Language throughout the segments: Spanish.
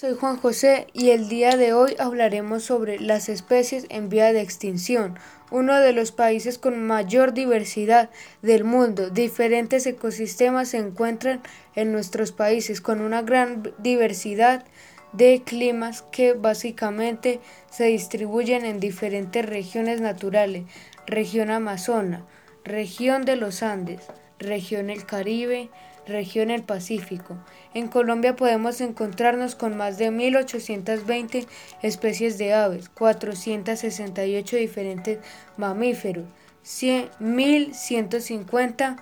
Soy Juan José y el día de hoy hablaremos sobre las especies en vía de extinción, uno de los países con mayor diversidad del mundo. Diferentes ecosistemas se encuentran en nuestros países con una gran diversidad de climas que básicamente se distribuyen en diferentes regiones naturales, región Amazona, región de los Andes, región el Caribe, región el Pacífico. En Colombia podemos encontrarnos con más de 1.820 especies de aves, 468 diferentes mamíferos, 1.150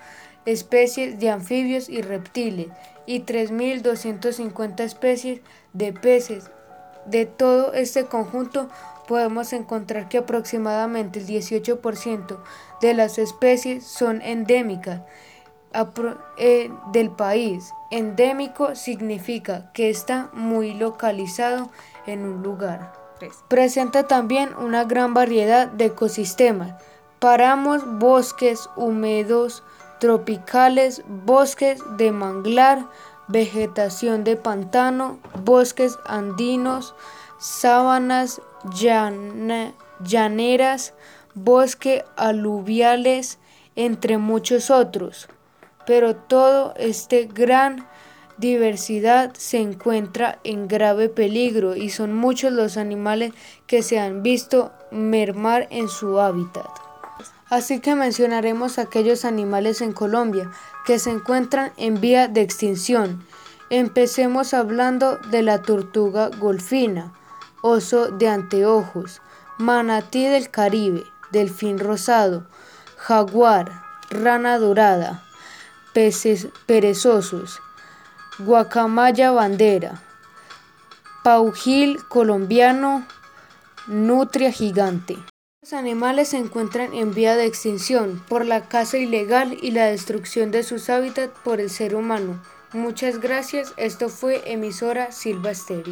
especies de anfibios y reptiles y 3.250 especies de peces. De todo este conjunto podemos encontrar que aproximadamente el 18% de las especies son endémicas del país. Endémico significa que está muy localizado en un lugar. Presenta también una gran variedad de ecosistemas, páramos, bosques húmedos tropicales, bosques de manglar, vegetación de pantano, bosques andinos, sábanas llaneras, bosques aluviales, entre muchos otros pero todo este gran diversidad se encuentra en grave peligro y son muchos los animales que se han visto mermar en su hábitat. Así que mencionaremos aquellos animales en Colombia que se encuentran en vía de extinción. Empecemos hablando de la tortuga golfina, oso de anteojos, manatí del Caribe, delfín rosado, jaguar, rana dorada, peces perezosos, guacamaya bandera, paujil colombiano, nutria gigante. Los animales se encuentran en vía de extinción por la caza ilegal y la destrucción de sus hábitats por el ser humano. Muchas gracias, esto fue emisora Silva Stereo.